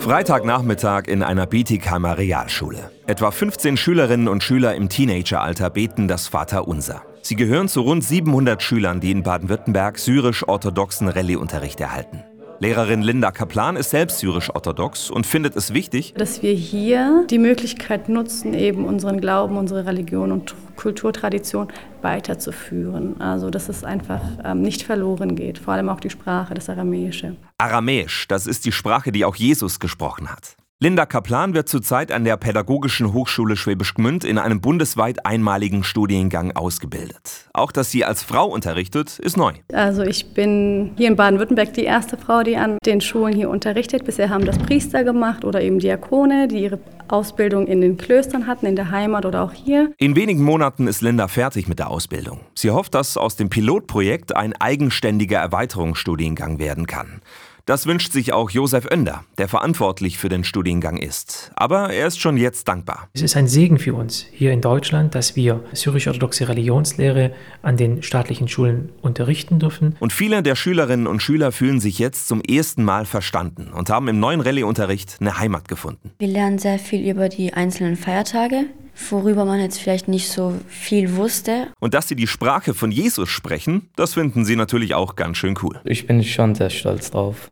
Freitagnachmittag in einer Bietigheimer Realschule. Etwa 15 Schülerinnen und Schüler im Teenageralter beten das Vaterunser. Sie gehören zu rund 700 Schülern, die in Baden-Württemberg syrisch-orthodoxen Rallye-Unterricht erhalten. Lehrerin Linda Kaplan ist selbst syrisch-orthodox und findet es wichtig, dass wir hier die Möglichkeit nutzen, eben unseren Glauben, unsere Religion und Kulturtradition weiterzuführen. Also dass es einfach ähm, nicht verloren geht, vor allem auch die Sprache, das Aramäische. Aramäisch, das ist die Sprache, die auch Jesus gesprochen hat. Linda Kaplan wird zurzeit an der Pädagogischen Hochschule Schwäbisch Gmünd in einem bundesweit einmaligen Studiengang ausgebildet. Auch dass sie als Frau unterrichtet, ist neu. Also ich bin hier in Baden-Württemberg die erste Frau, die an den Schulen hier unterrichtet. Bisher haben das Priester gemacht oder eben Diakone, die ihre Ausbildung in den Klöstern hatten, in der Heimat oder auch hier. In wenigen Monaten ist Linda fertig mit der Ausbildung. Sie hofft, dass aus dem Pilotprojekt ein eigenständiger Erweiterungsstudiengang werden kann. Das wünscht sich auch Josef Oender, der verantwortlich für den Studiengang ist. Aber er ist schon jetzt dankbar. Es ist ein Segen für uns hier in Deutschland, dass wir syrisch-orthodoxe Religionslehre an den staatlichen Schulen unterrichten dürfen. Und viele der Schülerinnen und Schüler fühlen sich jetzt zum ersten Mal verstanden und haben im neuen Rallye-Unterricht eine Heimat gefunden. Wir lernen sehr viel über die einzelnen Feiertage worüber man jetzt vielleicht nicht so viel wusste. Und dass sie die Sprache von Jesus sprechen, das finden sie natürlich auch ganz schön cool. Ich bin schon sehr stolz drauf.